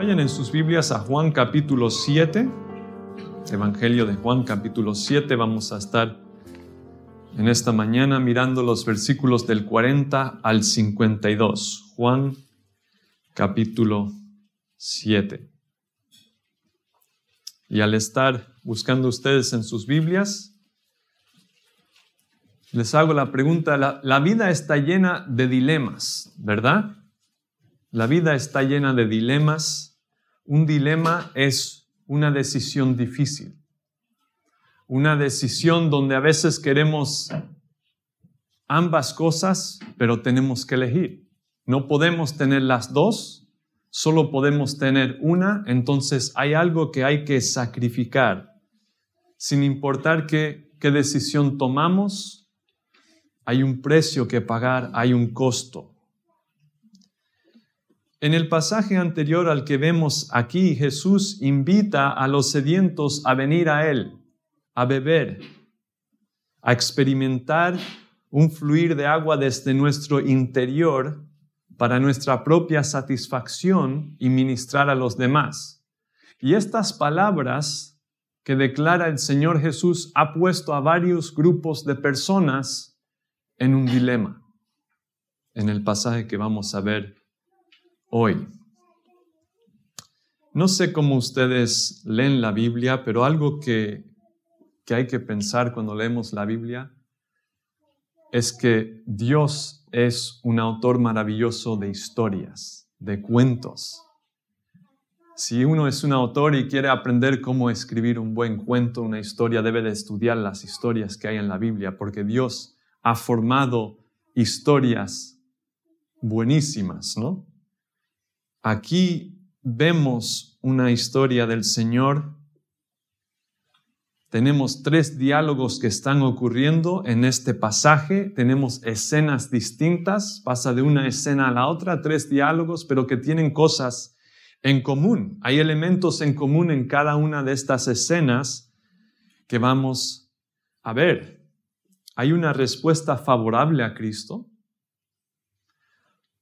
Vayan en sus Biblias a Juan capítulo 7, Evangelio de Juan capítulo 7. Vamos a estar en esta mañana mirando los versículos del 40 al 52. Juan capítulo 7. Y al estar buscando ustedes en sus Biblias, les hago la pregunta, la, la vida está llena de dilemas, ¿verdad? La vida está llena de dilemas un dilema es una decisión difícil, una decisión donde a veces queremos ambas cosas, pero tenemos que elegir. No podemos tener las dos, solo podemos tener una, entonces hay algo que hay que sacrificar. Sin importar qué, qué decisión tomamos, hay un precio que pagar, hay un costo. En el pasaje anterior al que vemos aquí, Jesús invita a los sedientos a venir a Él, a beber, a experimentar un fluir de agua desde nuestro interior para nuestra propia satisfacción y ministrar a los demás. Y estas palabras que declara el Señor Jesús ha puesto a varios grupos de personas en un dilema en el pasaje que vamos a ver hoy. No sé cómo ustedes leen la Biblia, pero algo que, que hay que pensar cuando leemos la Biblia es que Dios es un autor maravilloso de historias, de cuentos. Si uno es un autor y quiere aprender cómo escribir un buen cuento, una historia, debe de estudiar las historias que hay en la Biblia, porque Dios ha formado historias buenísimas, ¿no? Aquí vemos una historia del Señor. Tenemos tres diálogos que están ocurriendo en este pasaje. Tenemos escenas distintas, pasa de una escena a la otra, tres diálogos, pero que tienen cosas en común. Hay elementos en común en cada una de estas escenas que vamos a ver. Hay una respuesta favorable a Cristo,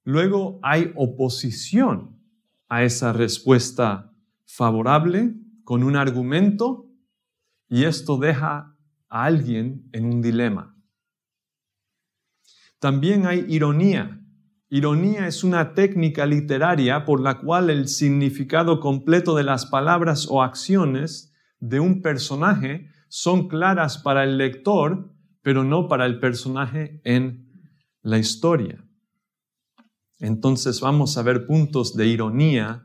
Luego hay oposición a esa respuesta favorable con un argumento y esto deja a alguien en un dilema. También hay ironía. Ironía es una técnica literaria por la cual el significado completo de las palabras o acciones de un personaje son claras para el lector, pero no para el personaje en la historia. Entonces vamos a ver puntos de ironía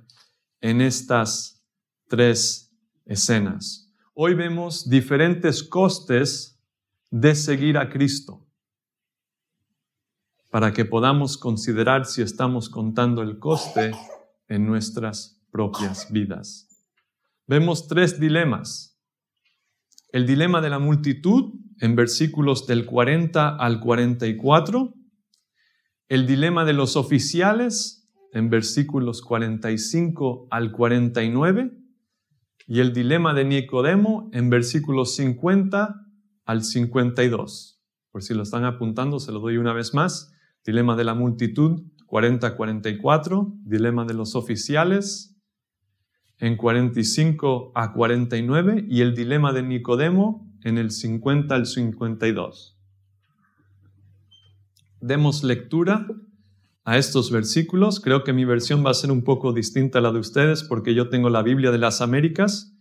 en estas tres escenas. Hoy vemos diferentes costes de seguir a Cristo para que podamos considerar si estamos contando el coste en nuestras propias vidas. Vemos tres dilemas. El dilema de la multitud en versículos del 40 al 44 el dilema de los oficiales en versículos 45 al 49 y el dilema de Nicodemo en versículos 50 al 52. Por si lo están apuntando, se lo doy una vez más. Dilema de la multitud 40-44, dilema de los oficiales en 45 a 49 y el dilema de Nicodemo en el 50 al 52 demos lectura a estos versículos. Creo que mi versión va a ser un poco distinta a la de ustedes porque yo tengo la Biblia de las Américas,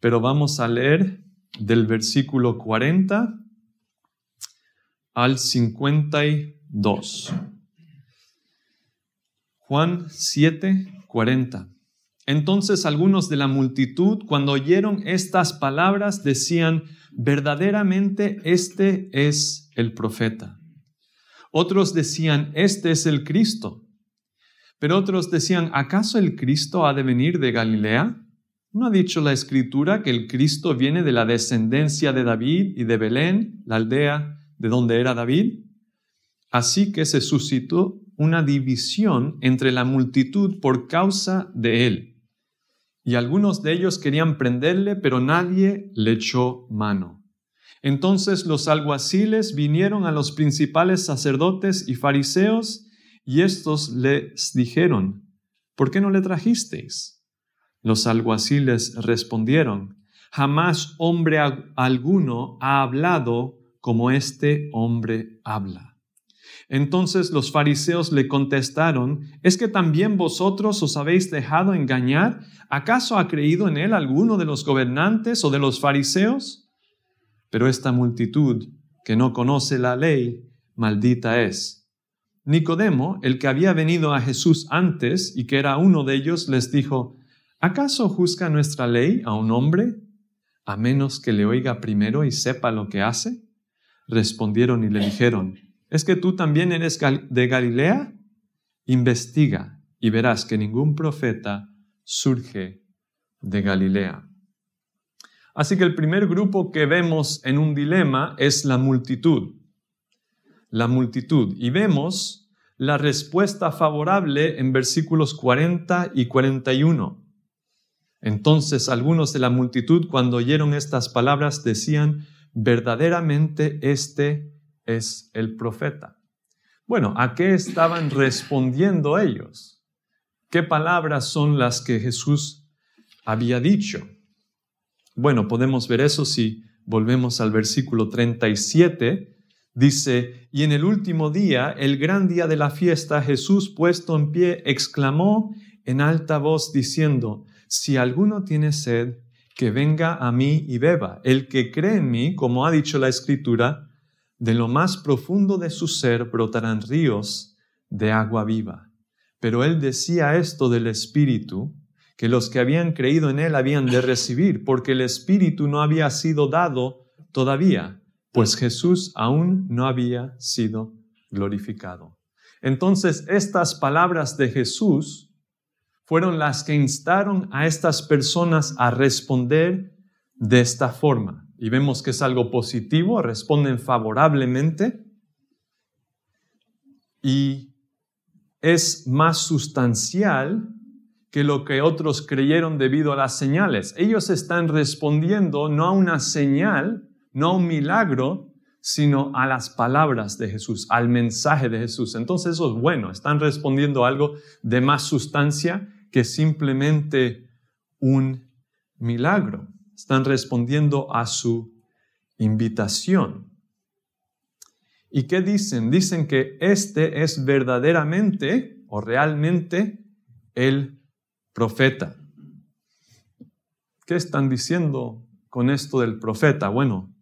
pero vamos a leer del versículo 40 al 52. Juan 7, 40. Entonces algunos de la multitud, cuando oyeron estas palabras, decían, verdaderamente este es el profeta. Otros decían, este es el Cristo. Pero otros decían, ¿acaso el Cristo ha de venir de Galilea? ¿No ha dicho la Escritura que el Cristo viene de la descendencia de David y de Belén, la aldea de donde era David? Así que se suscitó una división entre la multitud por causa de él. Y algunos de ellos querían prenderle, pero nadie le echó mano. Entonces los alguaciles vinieron a los principales sacerdotes y fariseos y estos les dijeron, ¿por qué no le trajisteis? Los alguaciles respondieron, jamás hombre alguno ha hablado como este hombre habla. Entonces los fariseos le contestaron, ¿es que también vosotros os habéis dejado engañar? ¿Acaso ha creído en él alguno de los gobernantes o de los fariseos? Pero esta multitud que no conoce la ley, maldita es. Nicodemo, el que había venido a Jesús antes y que era uno de ellos, les dijo, ¿acaso juzga nuestra ley a un hombre a menos que le oiga primero y sepa lo que hace? Respondieron y le dijeron, ¿es que tú también eres de Galilea? Investiga y verás que ningún profeta surge de Galilea. Así que el primer grupo que vemos en un dilema es la multitud. La multitud. Y vemos la respuesta favorable en versículos 40 y 41. Entonces algunos de la multitud cuando oyeron estas palabras decían, verdaderamente este es el profeta. Bueno, ¿a qué estaban respondiendo ellos? ¿Qué palabras son las que Jesús había dicho? Bueno, podemos ver eso si volvemos al versículo 37. Dice, y en el último día, el gran día de la fiesta, Jesús puesto en pie, exclamó en alta voz diciendo, si alguno tiene sed, que venga a mí y beba. El que cree en mí, como ha dicho la Escritura, de lo más profundo de su ser brotarán ríos de agua viva. Pero él decía esto del Espíritu, que los que habían creído en él habían de recibir, porque el Espíritu no había sido dado todavía, pues Jesús aún no había sido glorificado. Entonces, estas palabras de Jesús fueron las que instaron a estas personas a responder de esta forma. Y vemos que es algo positivo, responden favorablemente y es más sustancial que lo que otros creyeron debido a las señales. Ellos están respondiendo no a una señal, no a un milagro, sino a las palabras de Jesús, al mensaje de Jesús. Entonces eso es bueno, están respondiendo a algo de más sustancia que simplemente un milagro. Están respondiendo a su invitación. ¿Y qué dicen? Dicen que este es verdaderamente o realmente el profeta. ¿Qué están diciendo con esto del profeta? Bueno,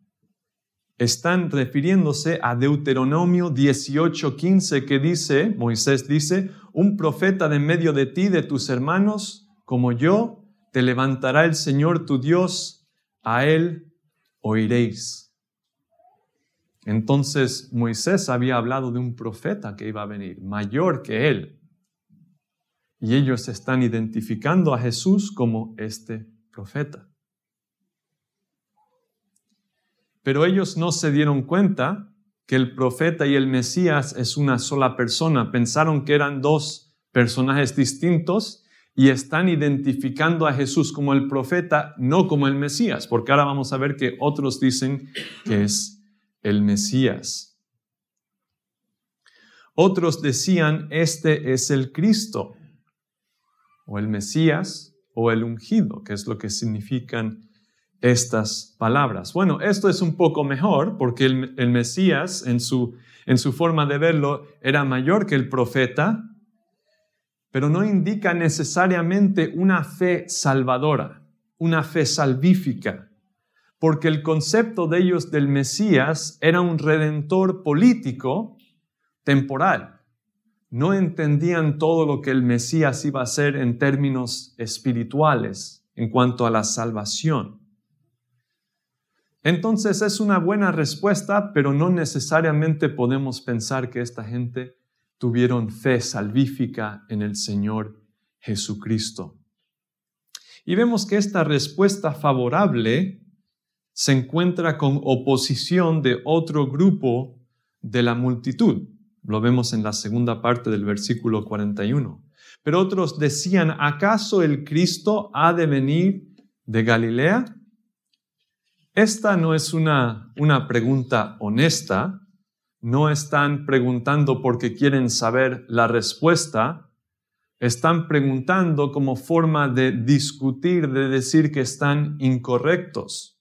están refiriéndose a Deuteronomio 18:15 que dice, Moisés dice, un profeta de medio de ti, de tus hermanos, como yo, te levantará el Señor tu Dios, a él oiréis. Entonces Moisés había hablado de un profeta que iba a venir, mayor que él. Y ellos están identificando a Jesús como este profeta. Pero ellos no se dieron cuenta que el profeta y el Mesías es una sola persona. Pensaron que eran dos personajes distintos y están identificando a Jesús como el profeta, no como el Mesías, porque ahora vamos a ver que otros dicen que es el Mesías. Otros decían, este es el Cristo, o el Mesías, o el ungido, que es lo que significan estas palabras. Bueno, esto es un poco mejor porque el, Mesías en su, en su forma de verlo era mayor que el profeta, pero no indica necesariamente una fe salvadora, una fe salvífica, porque el concepto de ellos del Mesías era un redentor político temporal. No entendían todo lo que el Mesías iba a hacer en términos espirituales en cuanto a la salvación. Entonces es una buena respuesta, pero no necesariamente podemos pensar que esta gente tuvieron fe salvífica en el Señor Jesucristo. Y vemos que esta respuesta favorable se encuentra con oposición de otro grupo de la multitud. Lo vemos en la segunda parte del versículo 41. Pero otros decían, ¿acaso el Cristo ha de venir de Galilea? Esta no es una, una pregunta honesta, no están preguntando porque quieren saber la respuesta, están preguntando como forma de discutir, de decir que están incorrectos.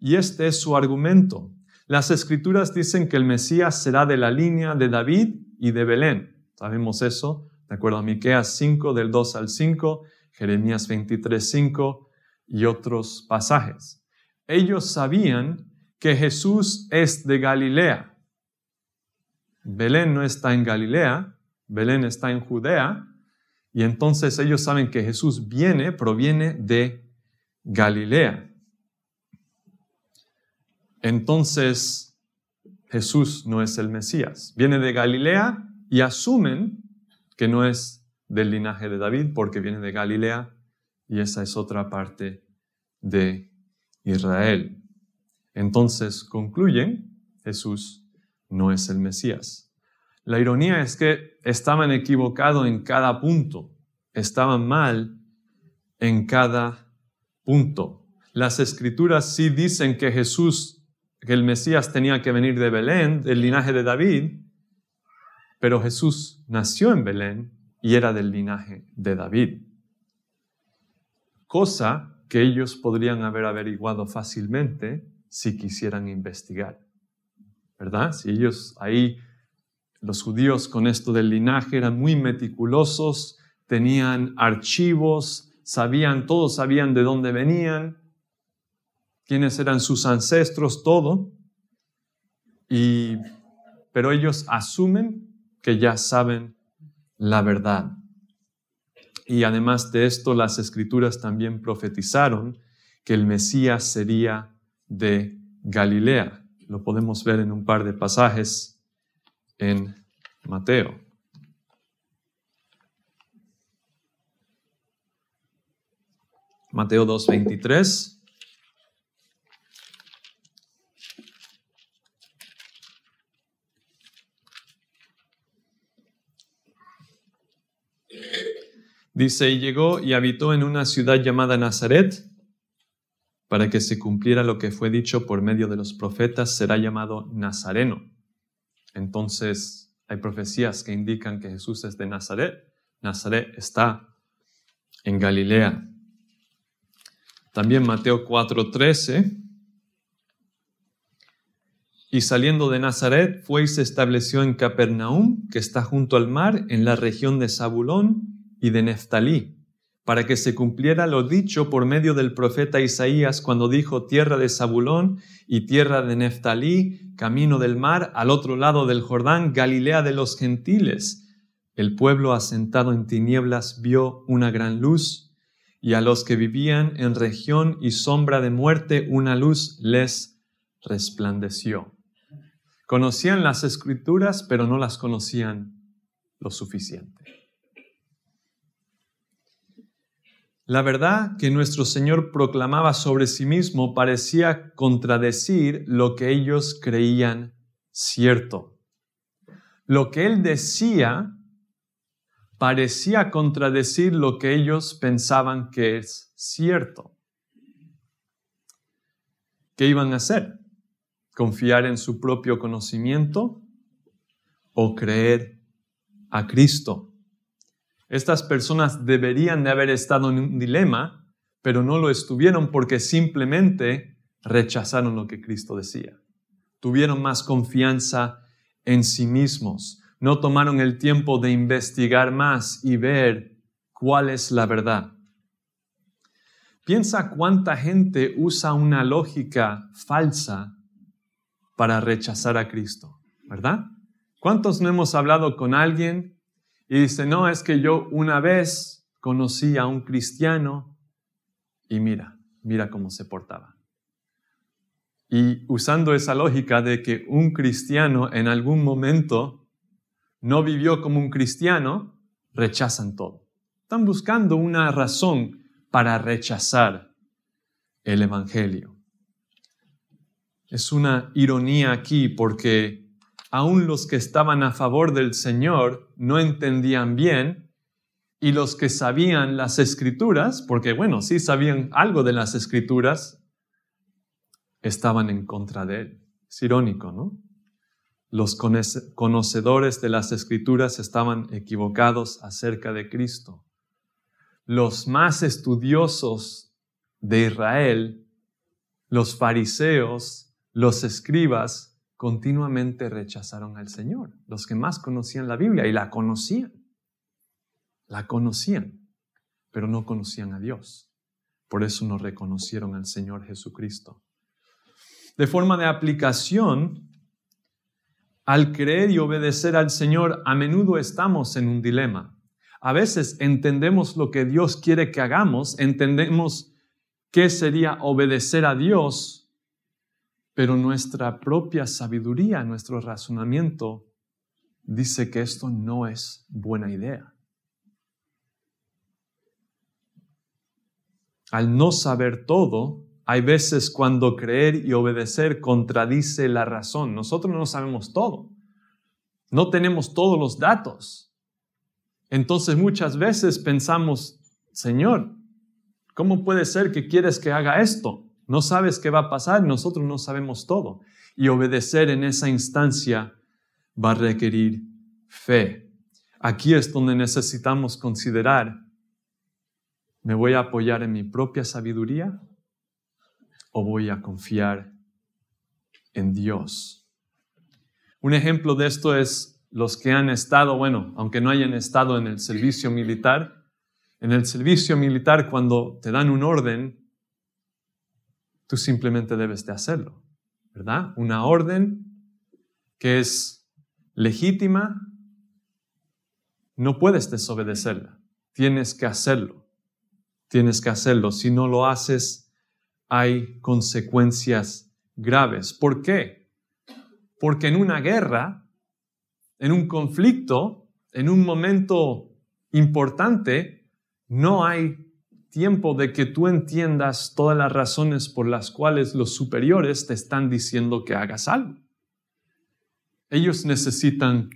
Y este es su argumento. Las escrituras dicen que el Mesías será de la línea de David y de Belén. Sabemos eso, de acuerdo a Miqueas 5 del 2 al 5, Jeremías 23, 5 y otros pasajes. Ellos sabían que Jesús es de Galilea. Belén no está en Galilea, Belén está en Judea, y entonces ellos saben que Jesús viene, proviene de Galilea. Entonces Jesús no es el Mesías. Viene de Galilea y asumen que no es del linaje de David porque viene de Galilea y esa es otra parte de Israel. Entonces concluyen, Jesús no es el Mesías. La ironía es que estaban equivocados en cada punto, estaban mal en cada punto. Las escrituras sí dicen que Jesús, que el Mesías tenía que venir de Belén, del linaje de David, pero Jesús nació en Belén y era del linaje de David. Cosa que ellos podrían haber averiguado fácilmente si quisieran investigar. ¿Verdad? Si ellos ahí, los judíos con esto del linaje eran muy meticulosos, tenían archivos, sabían, todos sabían de dónde venían, quiénes eran sus ancestros, todo. Y, pero ellos asumen que ya saben la verdad. Y además de esto, las escrituras también profetizaron que el Mesías sería de Galilea. Lo podemos ver en un par de pasajes en Mateo. Mateo 2.23. Dice, y llegó y habitó en una ciudad llamada Nazaret, para que se cumpliera lo que fue dicho por medio de los profetas, será llamado Nazareno. Entonces, hay profecías que indican que Jesús es de Nazaret. Nazaret está en Galilea. También Mateo 4:13. Y saliendo de Nazaret, fue y se estableció en Capernaum, que está junto al mar, en la región de Zabulón y de Neftalí, para que se cumpliera lo dicho por medio del profeta Isaías cuando dijo tierra de Zabulón y tierra de Neftalí, camino del mar, al otro lado del Jordán, Galilea de los gentiles. El pueblo asentado en tinieblas vio una gran luz, y a los que vivían en región y sombra de muerte una luz les resplandeció. Conocían las escrituras, pero no las conocían lo suficiente. La verdad que nuestro Señor proclamaba sobre sí mismo parecía contradecir lo que ellos creían cierto. Lo que Él decía parecía contradecir lo que ellos pensaban que es cierto. ¿Qué iban a hacer? ¿Confiar en su propio conocimiento o creer a Cristo? Estas personas deberían de haber estado en un dilema, pero no lo estuvieron porque simplemente rechazaron lo que Cristo decía. Tuvieron más confianza en sí mismos. No tomaron el tiempo de investigar más y ver cuál es la verdad. Piensa cuánta gente usa una lógica falsa para rechazar a Cristo, ¿verdad? ¿Cuántos no hemos hablado con alguien y dice, no, es que yo una vez conocí a un cristiano y mira, mira cómo se portaba. Y usando esa lógica de que un cristiano en algún momento no vivió como un cristiano, rechazan todo. Están buscando una razón para rechazar el Evangelio. Es una ironía aquí porque aún los que estaban a favor del Señor no entendían bien y los que sabían las escrituras, porque bueno, sí sabían algo de las escrituras, estaban en contra de él. Es irónico, ¿no? los conocedores de las escrituras estaban equivocados acerca de Cristo. Los más estudiosos de Israel, los fariseos, los escribas, continuamente rechazaron al Señor, los que más conocían la Biblia y la conocían. La conocían, pero no conocían a Dios. Por eso no reconocieron al Señor Jesucristo. De forma de aplicación, al creer y obedecer al Señor, a menudo estamos en un dilema. A veces entendemos lo que Dios quiere que hagamos, entendemos qué sería obedecer a Dios, pero nuestra propia sabiduría, nuestro razonamiento, dice que esto no es buena idea. Al no saber todo, hay veces cuando creer y obedecer contradice la razón. Nosotros no sabemos todo. No tenemos todos los datos. Entonces muchas veces pensamos, Señor, ¿cómo puede ser que quieres que haga esto? No sabes qué va a pasar, nosotros no sabemos todo. Y obedecer en esa instancia va a requerir fe. Aquí es donde necesitamos considerar, ¿me voy a apoyar en mi propia sabiduría o voy a confiar en Dios? Un ejemplo de esto es los que han estado, bueno, aunque no hayan estado en el servicio militar, en el servicio militar cuando te dan un orden, tú simplemente debes de hacerlo, ¿verdad? Una orden que es legítima, no puedes desobedecerla, tienes que hacerlo, tienes que hacerlo. Si no lo haces, hay consecuencias graves. ¿Por qué? Porque en una guerra, en un conflicto, en un momento importante, no hay tiempo de que tú entiendas todas las razones por las cuales los superiores te están diciendo que hagas algo. Ellos necesitan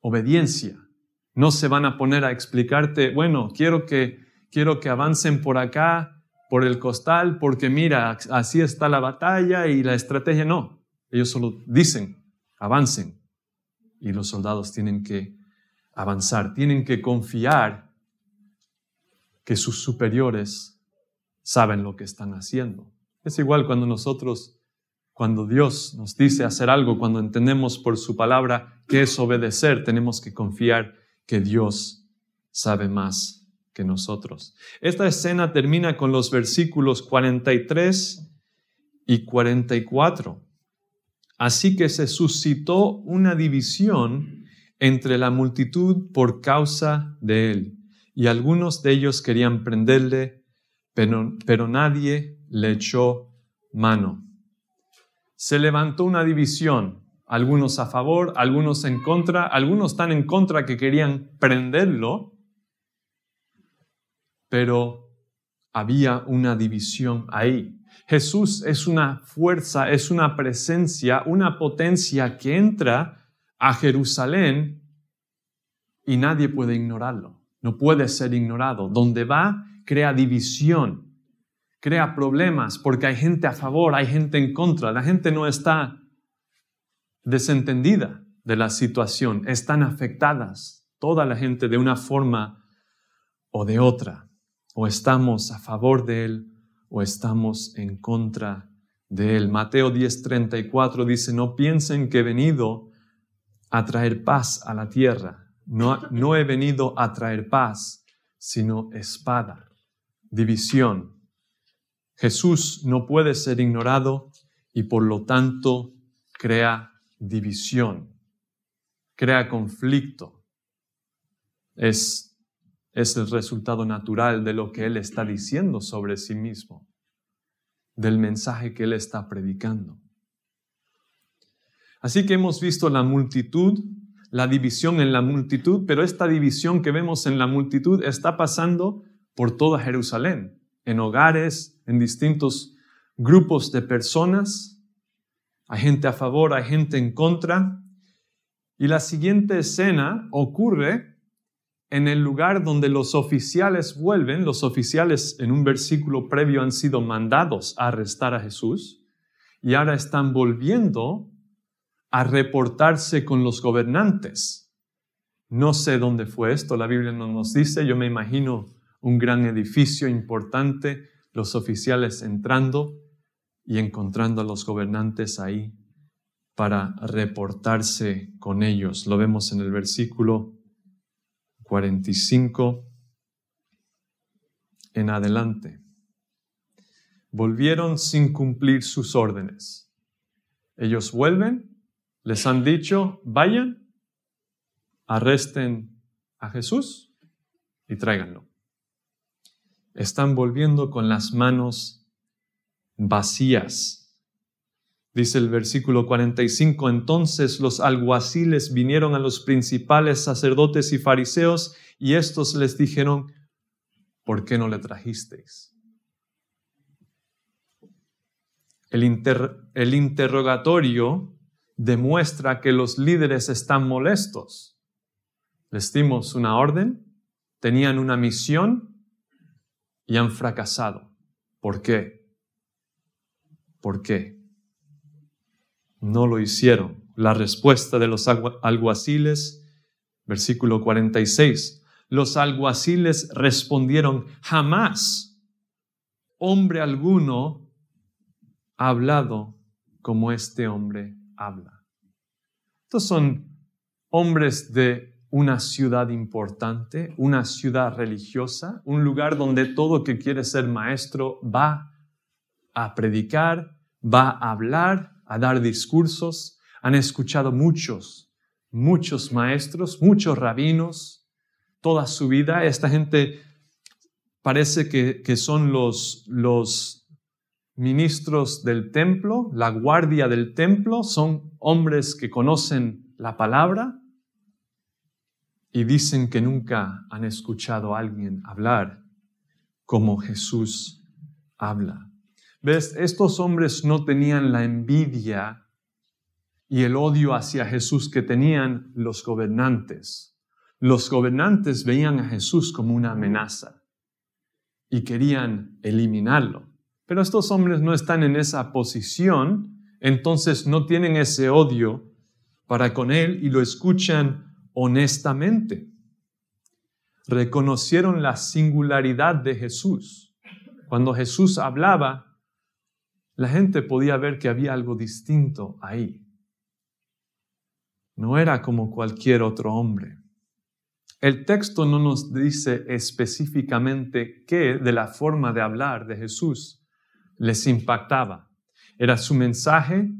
obediencia. No se van a poner a explicarte, bueno, quiero que, quiero que avancen por acá, por el costal porque mira, así está la batalla y la estrategia. No, ellos solo dicen, avancen. Y los soldados tienen que avanzar, tienen que confiar que sus superiores saben lo que están haciendo. Es igual cuando nosotros, cuando Dios nos dice hacer algo, cuando entendemos por su palabra que es obedecer, tenemos que confiar que Dios sabe más nosotros. Esta escena termina con los versículos 43 y 44. Así que se suscitó una división entre la multitud por causa de él, y algunos de ellos querían prenderle, pero, pero nadie le echó mano. Se levantó una división, algunos a favor, algunos en contra, algunos tan en contra que querían prenderlo, pero había una división ahí. Jesús es una fuerza, es una presencia, una potencia que entra a Jerusalén y nadie puede ignorarlo. No puede ser ignorado. Donde va, crea división, crea problemas, porque hay gente a favor, hay gente en contra. La gente no está desentendida de la situación, están afectadas toda la gente de una forma o de otra o estamos a favor de Él o estamos en contra de Él. Mateo 10:34 dice, no piensen que he venido a traer paz a la tierra. No, no he venido a traer paz, sino espada, división. Jesús no puede ser ignorado y por lo tanto crea división, crea conflicto. Es es el resultado natural de lo que Él está diciendo sobre sí mismo, del mensaje que Él está predicando. Así que hemos visto la multitud, la división en la multitud, pero esta división que vemos en la multitud está pasando por toda Jerusalén, en hogares, en distintos grupos de personas. Hay gente a favor, hay gente en contra. Y la siguiente escena ocurre en el lugar donde los oficiales vuelven, los oficiales en un versículo previo han sido mandados a arrestar a Jesús y ahora están volviendo a reportarse con los gobernantes. No sé dónde fue esto, la Biblia no nos dice, yo me imagino un gran edificio importante, los oficiales entrando y encontrando a los gobernantes ahí para reportarse con ellos. Lo vemos en el versículo 45 en adelante. Volvieron sin cumplir sus órdenes. Ellos vuelven, les han dicho, vayan, arresten a Jesús y tráiganlo. Están volviendo con las manos vacías. Dice el versículo 45, entonces los alguaciles vinieron a los principales sacerdotes y fariseos y estos les dijeron, ¿por qué no le trajisteis? El, el interrogatorio demuestra que los líderes están molestos. Les dimos una orden, tenían una misión y han fracasado. ¿Por qué? ¿Por qué? no lo hicieron. La respuesta de los alguaciles, versículo 46, los alguaciles respondieron, jamás hombre alguno ha hablado como este hombre habla. Estos son hombres de una ciudad importante, una ciudad religiosa, un lugar donde todo que quiere ser maestro va a predicar, va a hablar, a dar discursos, han escuchado muchos, muchos maestros, muchos rabinos, toda su vida. Esta gente parece que, que son los, los ministros del templo, la guardia del templo, son hombres que conocen la palabra y dicen que nunca han escuchado a alguien hablar como Jesús habla. ¿Ves? Estos hombres no tenían la envidia y el odio hacia Jesús que tenían los gobernantes. Los gobernantes veían a Jesús como una amenaza y querían eliminarlo. Pero estos hombres no están en esa posición, entonces no tienen ese odio para con Él y lo escuchan honestamente. Reconocieron la singularidad de Jesús. Cuando Jesús hablaba, la gente podía ver que había algo distinto ahí. No era como cualquier otro hombre. El texto no nos dice específicamente qué de la forma de hablar de Jesús les impactaba. Era su mensaje,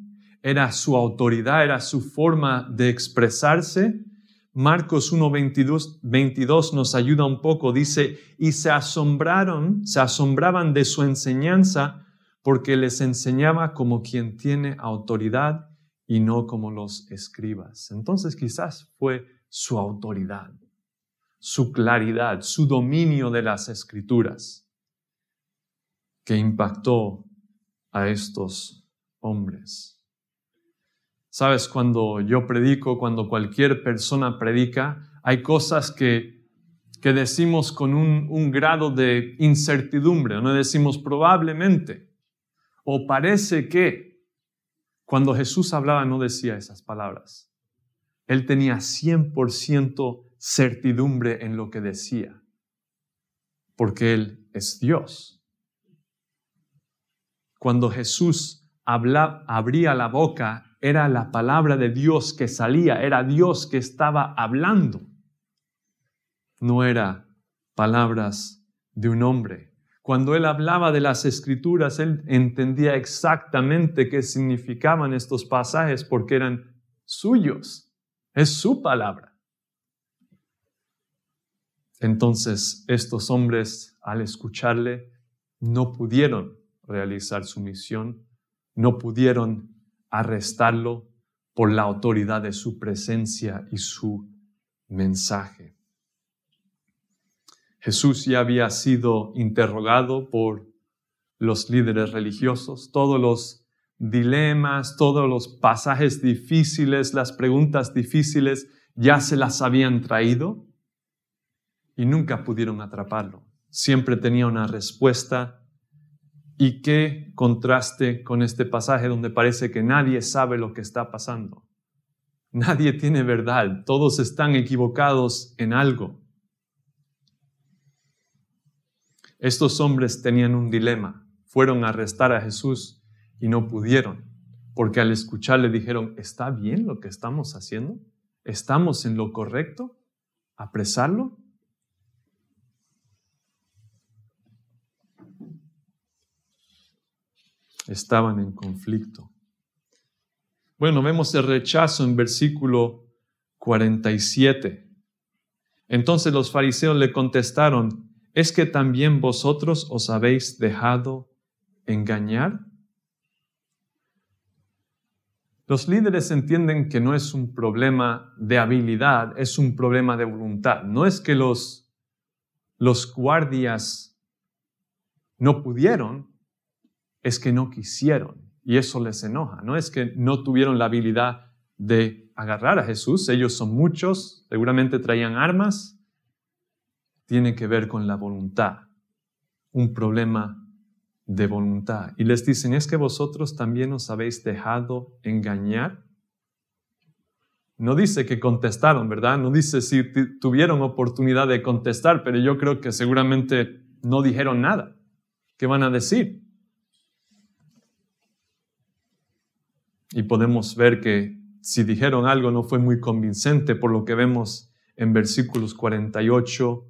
era su autoridad, era su forma de expresarse. Marcos 1, 22 nos ayuda un poco. Dice, y se asombraron, se asombraban de su enseñanza porque les enseñaba como quien tiene autoridad y no como los escribas. Entonces quizás fue su autoridad, su claridad, su dominio de las escrituras que impactó a estos hombres. Sabes, cuando yo predico, cuando cualquier persona predica, hay cosas que, que decimos con un, un grado de incertidumbre, no decimos probablemente o parece que cuando Jesús hablaba no decía esas palabras. Él tenía 100% certidumbre en lo que decía, porque Él es Dios. Cuando Jesús abría la boca, era la palabra de Dios que salía, era Dios que estaba hablando. No era palabras de un hombre. Cuando él hablaba de las escrituras, él entendía exactamente qué significaban estos pasajes porque eran suyos. Es su palabra. Entonces estos hombres, al escucharle, no pudieron realizar su misión, no pudieron arrestarlo por la autoridad de su presencia y su mensaje. Jesús ya había sido interrogado por los líderes religiosos, todos los dilemas, todos los pasajes difíciles, las preguntas difíciles, ya se las habían traído y nunca pudieron atraparlo. Siempre tenía una respuesta. Y qué contraste con este pasaje donde parece que nadie sabe lo que está pasando. Nadie tiene verdad, todos están equivocados en algo. Estos hombres tenían un dilema. Fueron a arrestar a Jesús y no pudieron, porque al escuchar le dijeron, ¿está bien lo que estamos haciendo? ¿Estamos en lo correcto? ¿Apresarlo? Estaban en conflicto. Bueno, vemos el rechazo en versículo 47. Entonces los fariseos le contestaron, ¿es que también vosotros os habéis dejado engañar? Los líderes entienden que no es un problema de habilidad, es un problema de voluntad. No es que los, los guardias no pudieron, es que no quisieron y eso les enoja. No es que no tuvieron la habilidad de agarrar a Jesús, ellos son muchos, seguramente traían armas, tiene que ver con la voluntad, un problema de voluntad. Y les dicen, ¿es que vosotros también os habéis dejado engañar? No dice que contestaron, ¿verdad? No dice si tuvieron oportunidad de contestar, pero yo creo que seguramente no dijeron nada. ¿Qué van a decir? Y podemos ver que si dijeron algo no fue muy convincente por lo que vemos en versículos 48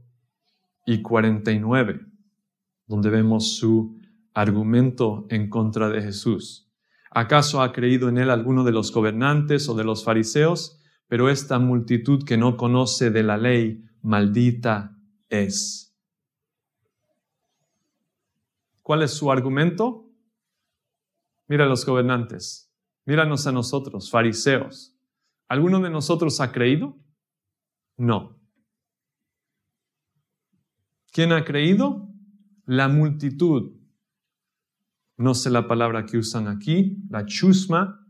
y 49, donde vemos su argumento en contra de Jesús. ¿Acaso ha creído en él alguno de los gobernantes o de los fariseos? Pero esta multitud que no conoce de la ley, maldita es. ¿Cuál es su argumento? Mira los gobernantes. Míranos a nosotros, fariseos. ¿Alguno de nosotros ha creído? No. ¿Quién ha creído? La multitud. No sé la palabra que usan aquí, la chusma.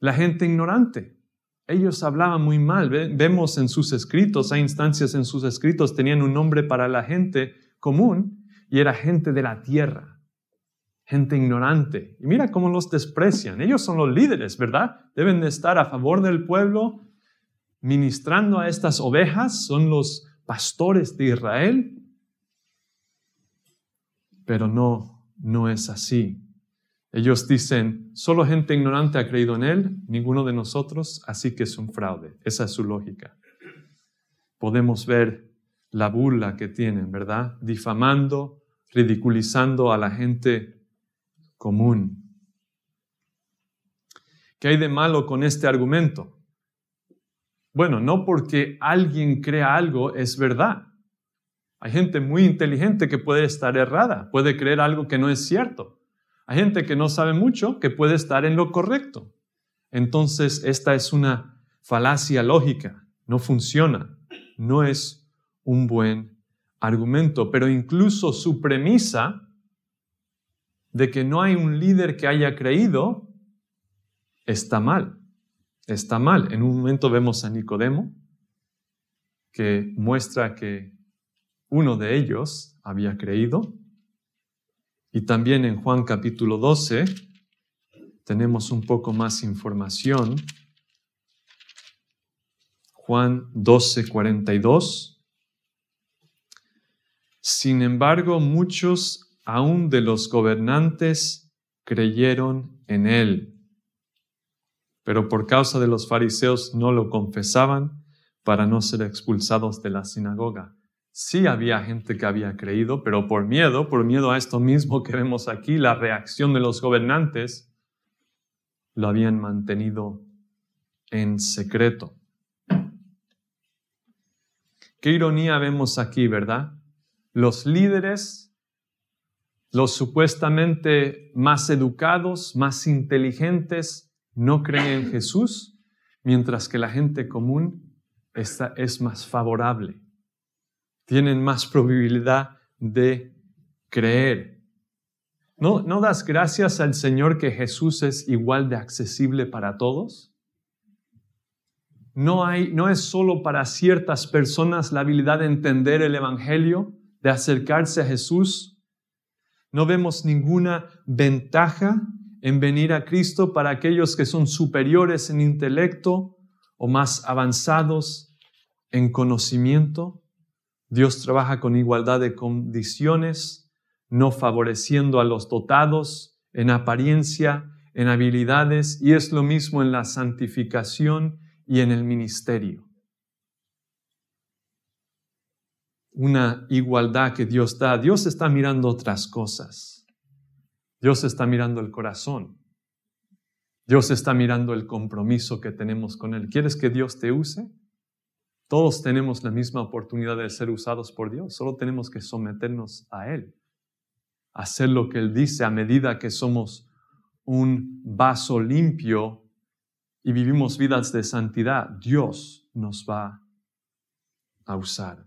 La gente ignorante. Ellos hablaban muy mal. Vemos en sus escritos, hay instancias en sus escritos, tenían un nombre para la gente común y era gente de la tierra gente ignorante. Y mira cómo los desprecian. Ellos son los líderes, ¿verdad? Deben de estar a favor del pueblo, ministrando a estas ovejas, son los pastores de Israel. Pero no, no es así. Ellos dicen, solo gente ignorante ha creído en Él, ninguno de nosotros, así que es un fraude. Esa es su lógica. Podemos ver la burla que tienen, ¿verdad? Difamando, ridiculizando a la gente común. ¿Qué hay de malo con este argumento? Bueno, no porque alguien crea algo es verdad. Hay gente muy inteligente que puede estar errada, puede creer algo que no es cierto. Hay gente que no sabe mucho que puede estar en lo correcto. Entonces, esta es una falacia lógica, no funciona, no es un buen argumento, pero incluso su premisa de que no hay un líder que haya creído, está mal. Está mal. En un momento vemos a Nicodemo, que muestra que uno de ellos había creído. Y también en Juan capítulo 12 tenemos un poco más información. Juan 12, 42. Sin embargo, muchos aún de los gobernantes creyeron en él. Pero por causa de los fariseos no lo confesaban para no ser expulsados de la sinagoga. Sí había gente que había creído, pero por miedo, por miedo a esto mismo que vemos aquí, la reacción de los gobernantes, lo habían mantenido en secreto. Qué ironía vemos aquí, ¿verdad? Los líderes los supuestamente más educados, más inteligentes, no creen en Jesús, mientras que la gente común es más favorable. Tienen más probabilidad de creer. ¿No, ¿No das gracias al Señor que Jesús es igual de accesible para todos? No, hay, no es solo para ciertas personas la habilidad de entender el Evangelio, de acercarse a Jesús, no vemos ninguna ventaja en venir a Cristo para aquellos que son superiores en intelecto o más avanzados en conocimiento. Dios trabaja con igualdad de condiciones, no favoreciendo a los dotados en apariencia, en habilidades, y es lo mismo en la santificación y en el ministerio. Una igualdad que Dios da. Dios está mirando otras cosas. Dios está mirando el corazón. Dios está mirando el compromiso que tenemos con Él. ¿Quieres que Dios te use? Todos tenemos la misma oportunidad de ser usados por Dios, solo tenemos que someternos a Él, hacer lo que Él dice a medida que somos un vaso limpio y vivimos vidas de santidad, Dios nos va a usar.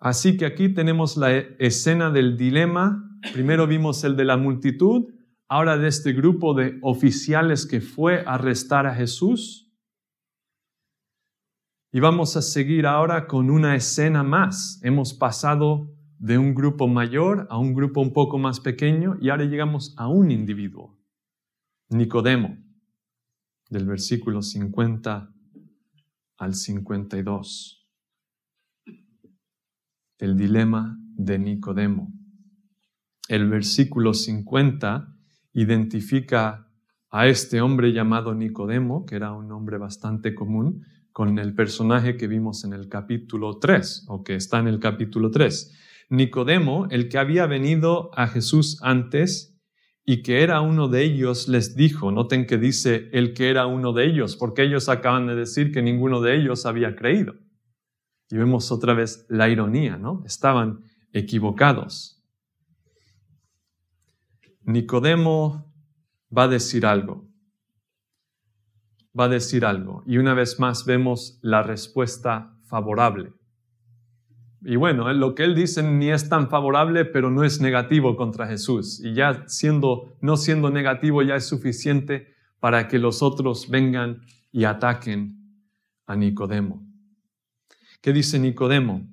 Así que aquí tenemos la escena del dilema. Primero vimos el de la multitud, ahora de este grupo de oficiales que fue a arrestar a Jesús. Y vamos a seguir ahora con una escena más. Hemos pasado de un grupo mayor a un grupo un poco más pequeño y ahora llegamos a un individuo, Nicodemo, del versículo 50 al 52. El dilema de Nicodemo. El versículo 50 identifica a este hombre llamado Nicodemo, que era un hombre bastante común, con el personaje que vimos en el capítulo 3, o que está en el capítulo 3. Nicodemo, el que había venido a Jesús antes y que era uno de ellos, les dijo, noten que dice el que era uno de ellos, porque ellos acaban de decir que ninguno de ellos había creído. Y vemos otra vez la ironía, ¿no? Estaban equivocados. Nicodemo va a decir algo va a decir algo. Y una vez más vemos la respuesta favorable. Y bueno, lo que él dice ni es tan favorable, pero no es negativo contra Jesús. Y ya siendo, no siendo negativo ya es suficiente para que los otros vengan y ataquen a Nicodemo. ¿Qué dice Nicodemo?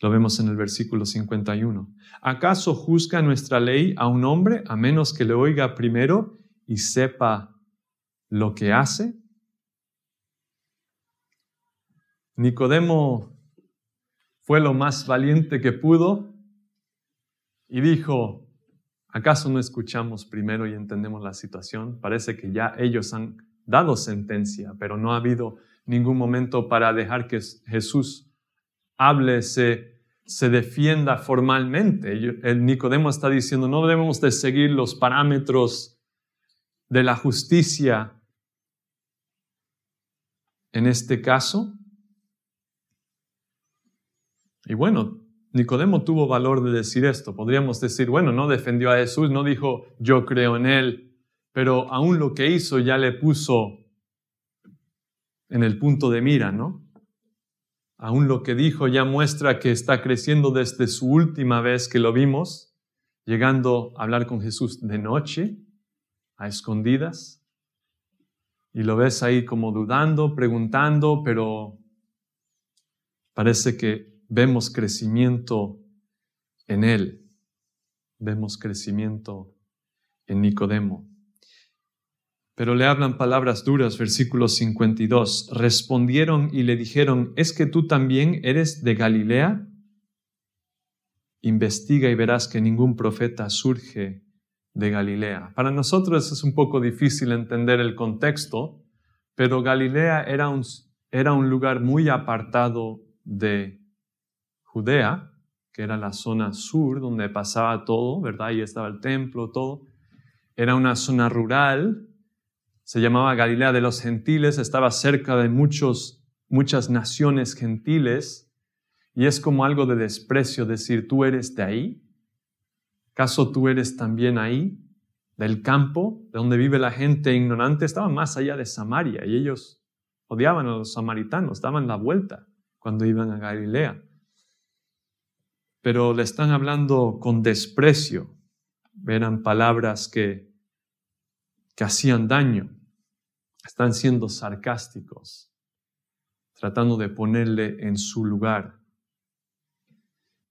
Lo vemos en el versículo 51. ¿Acaso juzga nuestra ley a un hombre a menos que le oiga primero y sepa lo que hace? Nicodemo fue lo más valiente que pudo y dijo, ¿acaso no escuchamos primero y entendemos la situación? Parece que ya ellos han dado sentencia, pero no ha habido ningún momento para dejar que Jesús hable, se, se defienda formalmente. El Nicodemo está diciendo, no debemos de seguir los parámetros de la justicia en este caso, y bueno, Nicodemo tuvo valor de decir esto. Podríamos decir, bueno, no defendió a Jesús, no dijo yo creo en él, pero aún lo que hizo ya le puso en el punto de mira, ¿no? Aún lo que dijo ya muestra que está creciendo desde su última vez que lo vimos, llegando a hablar con Jesús de noche, a escondidas. Y lo ves ahí como dudando, preguntando, pero parece que vemos crecimiento en él, vemos crecimiento en Nicodemo. Pero le hablan palabras duras, versículo 52. Respondieron y le dijeron, ¿es que tú también eres de Galilea? Investiga y verás que ningún profeta surge de Galilea. Para nosotros es un poco difícil entender el contexto, pero Galilea era un, era un lugar muy apartado de Judea, que era la zona sur donde pasaba todo, ¿verdad? Ahí estaba el templo, todo. Era una zona rural, se llamaba Galilea de los Gentiles, estaba cerca de muchos, muchas naciones gentiles, y es como algo de desprecio decir, tú eres de ahí. ¿Caso tú eres también ahí? Del campo, de donde vive la gente ignorante, estaba más allá de Samaria, y ellos odiaban a los samaritanos, daban la vuelta cuando iban a Galilea pero le están hablando con desprecio. Eran palabras que, que hacían daño. Están siendo sarcásticos, tratando de ponerle en su lugar.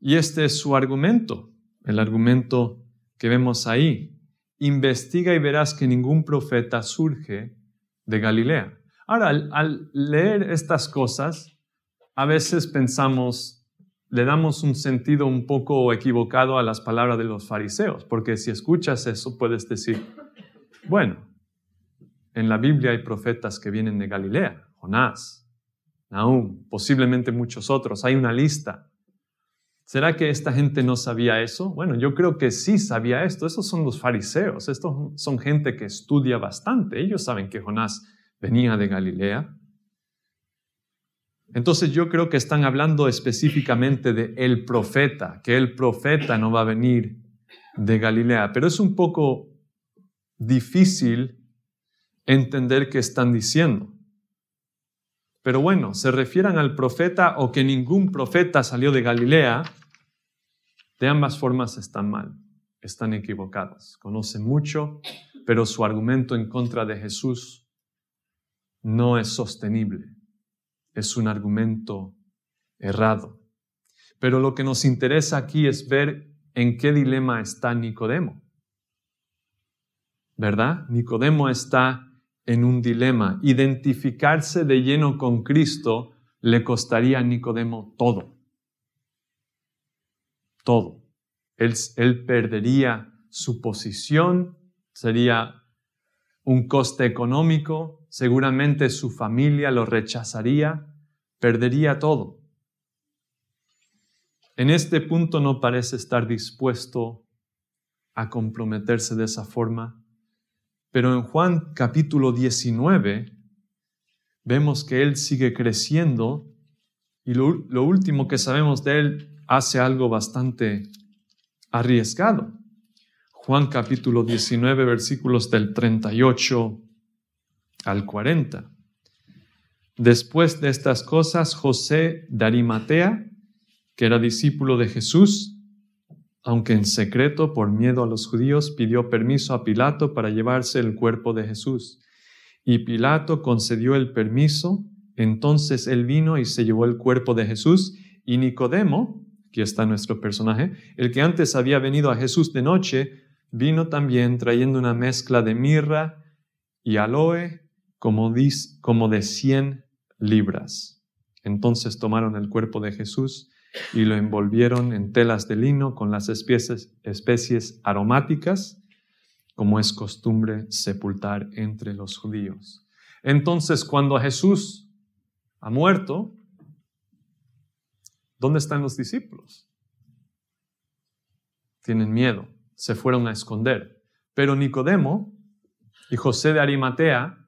Y este es su argumento, el argumento que vemos ahí. investiga y verás que ningún profeta surge de Galilea. Ahora, al, leer estas cosas, a veces pensamos, le damos un sentido un poco equivocado a las palabras de los fariseos, porque si escuchas eso puedes decir, bueno, en la Biblia hay profetas que vienen de Galilea, Jonás, Nahum, posiblemente muchos otros, hay una lista. ¿Será que esta gente no sabía eso? Bueno, yo creo que sí sabía esto. Esos son los fariseos. Estos son gente que estudia bastante. Ellos saben que Jonás venía de Galilea. Entonces yo creo que están hablando específicamente de el profeta, que el profeta no va a venir de Galilea. Pero es un poco difícil entender qué están diciendo. Pero bueno, se refieran al profeta o que ningún profeta salió de Galilea, de ambas formas están mal, están equivocados. Conocen mucho, pero su argumento en contra de Jesús no es sostenible. Es un argumento errado. Pero lo que nos interesa aquí es ver en qué dilema está Nicodemo. ¿Verdad? Nicodemo está en un dilema. Identificarse de lleno con Cristo le costaría a Nicodemo todo. Todo. Él, él perdería su posición, sería un coste económico, seguramente su familia lo rechazaría, perdería todo. En este punto no parece estar dispuesto a comprometerse de esa forma pero en Juan capítulo 19 vemos que Él sigue creciendo y lo, último que sabemos de Él hace algo bastante arriesgado. Juan capítulo 19 versículos del 38 al 40. Después de estas cosas, José de Arimatea, que era discípulo de Jesús, aunque en secreto por miedo a los judíos, pidió permiso a Pilato para llevarse el cuerpo de Jesús. Y Pilato concedió el permiso, entonces él vino y se llevó el cuerpo de Jesús, y Nicodemo, aquí está nuestro personaje, el que antes había venido a Jesús de noche, vino también trayendo una mezcla de mirra y aloe como, de cien libras. Entonces tomaron el cuerpo de Jesús, y lo envolvieron en telas de lino con las especies, especies aromáticas, como es costumbre sepultar entre los judíos. Entonces, cuando Jesús ha muerto, ¿dónde están los discípulos? Tienen miedo, se fueron a esconder. Pero Nicodemo y José de Arimatea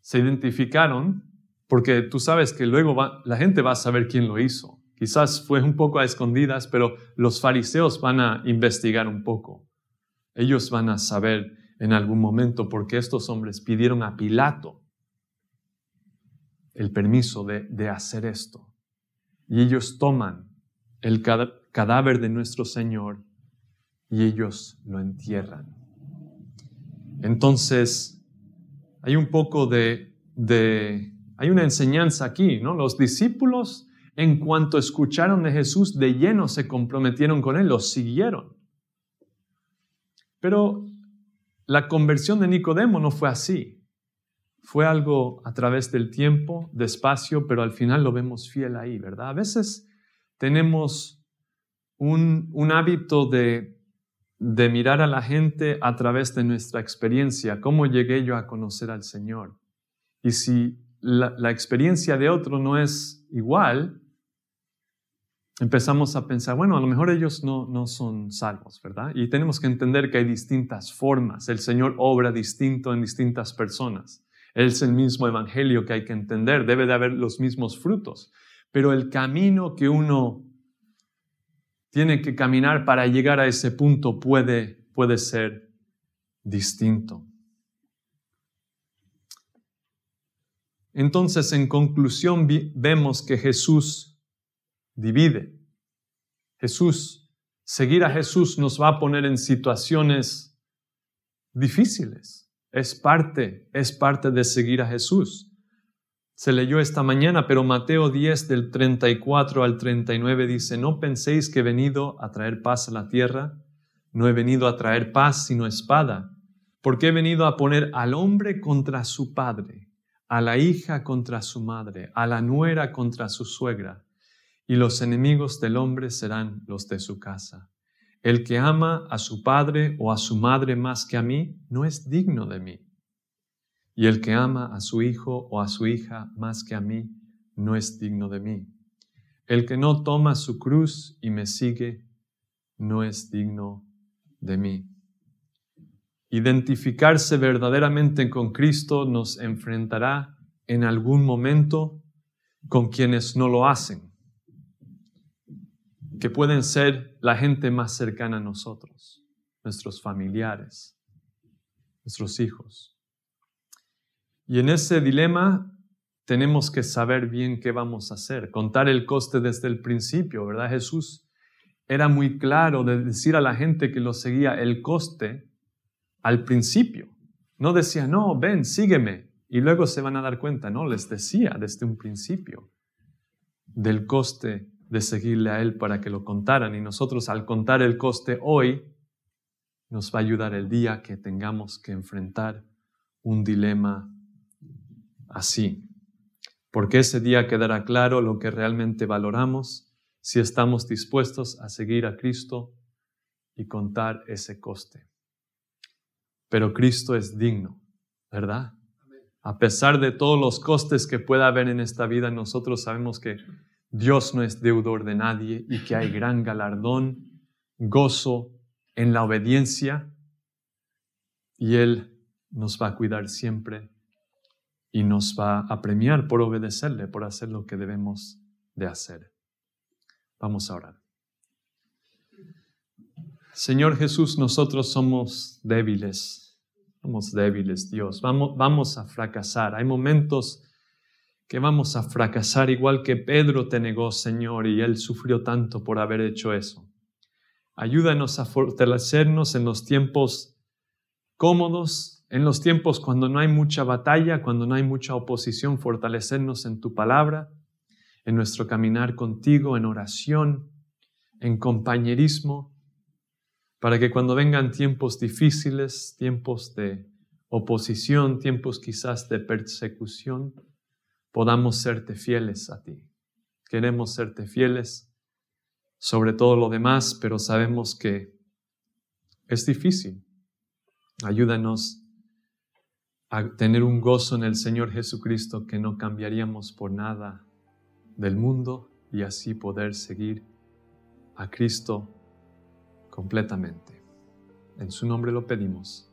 se identificaron porque tú sabes que luego la gente va a saber quién lo hizo. Quizás fue un poco a escondidas, pero los fariseos van a investigar un poco. Ellos van a saber en algún momento por qué estos hombres pidieron a Pilato el permiso de, de hacer esto. Y ellos toman el cadáver de nuestro Señor y ellos lo entierran. Entonces, hay un poco de, de, hay una enseñanza aquí, ¿no? Los discípulos en cuanto escucharon de Jesús, de lleno se comprometieron con Él, lo siguieron. Pero la conversión de Nicodemo no fue así. Fue algo a través del tiempo, despacio, pero al final lo vemos fiel ahí, ¿verdad? A veces tenemos un, hábito de, mirar a la gente a través de nuestra experiencia. ¿Cómo llegué yo a conocer al Señor? Y si la experiencia de otro no es igual, empezamos a pensar, bueno, a lo mejor ellos no, no son salvos, ¿verdad? Y tenemos que entender que hay distintas formas. El Señor obra distinto en distintas personas. Es el mismo evangelio que hay que entender, debe de haber los mismos frutos. Pero el camino que uno tiene que caminar para llegar a ese punto puede, puede ser distinto. Entonces, en conclusión, vemos que Jesús divide. Jesús, seguir a Jesús nos va a poner en situaciones difíciles. Es parte, es parte de seguir a Jesús. Se leyó esta mañana, pero Mateo 10 del 34 al 39 dice, no penséis que he venido a traer paz a la tierra, No he venido a traer paz sino espada, porque he venido a poner al hombre contra su padre, a la hija contra su madre, a la nuera contra su suegra, y los enemigos del hombre serán los de su casa. El que ama a su padre o a su madre más que a mí, no es digno de mí. Y el que ama a su hijo o a su hija más que a mí, no es digno de mí. El que no toma su cruz y me sigue, no es digno de mí. Identificarse verdaderamente con Cristo nos enfrentará en algún momento con quienes no lo hacen que pueden ser la gente más cercana a nosotros, nuestros familiares, nuestros hijos. Y en ese dilema tenemos que saber bien qué vamos a hacer, contar el coste desde el principio, ¿verdad? Jesús era muy claro de decir a la gente que lo seguía el coste al principio. No decía, no, ven, sígueme, y luego se van a dar cuenta, no, les decía desde un principio del coste de seguirle a Él para que lo contaran. Y nosotros al contar el coste hoy, nos va a ayudar el día que tengamos que enfrentar un dilema así. Porque ese día quedará claro lo que realmente valoramos si estamos dispuestos a seguir a Cristo y contar ese coste. Pero Cristo es digno, ¿verdad? A pesar de todos los costes que pueda haber en esta vida, nosotros sabemos que Dios no es deudor de nadie y que hay gran galardón, gozo en la obediencia y Él nos va a cuidar siempre y nos va a premiar por obedecerle, por hacer lo que debemos de hacer. Vamos a orar. Señor Jesús, nosotros somos débiles, somos débiles, Dios, vamos, vamos a fracasar. Hay momentos que vamos a fracasar igual que Pedro te negó, Señor, y él sufrió tanto por haber hecho eso. Ayúdanos a fortalecernos en los tiempos cómodos, en los tiempos cuando no hay mucha batalla, cuando no hay mucha oposición, fortalecernos en tu palabra, en nuestro caminar contigo, en oración, en compañerismo, para que cuando vengan tiempos difíciles, tiempos de oposición, tiempos quizás de persecución, podamos serte fieles a ti. Queremos serte fieles sobre todo lo demás, pero sabemos que es difícil. Ayúdanos a tener un gozo en el Señor Jesucristo que no cambiaríamos por nada del mundo y así poder seguir a Cristo completamente. En su nombre lo pedimos.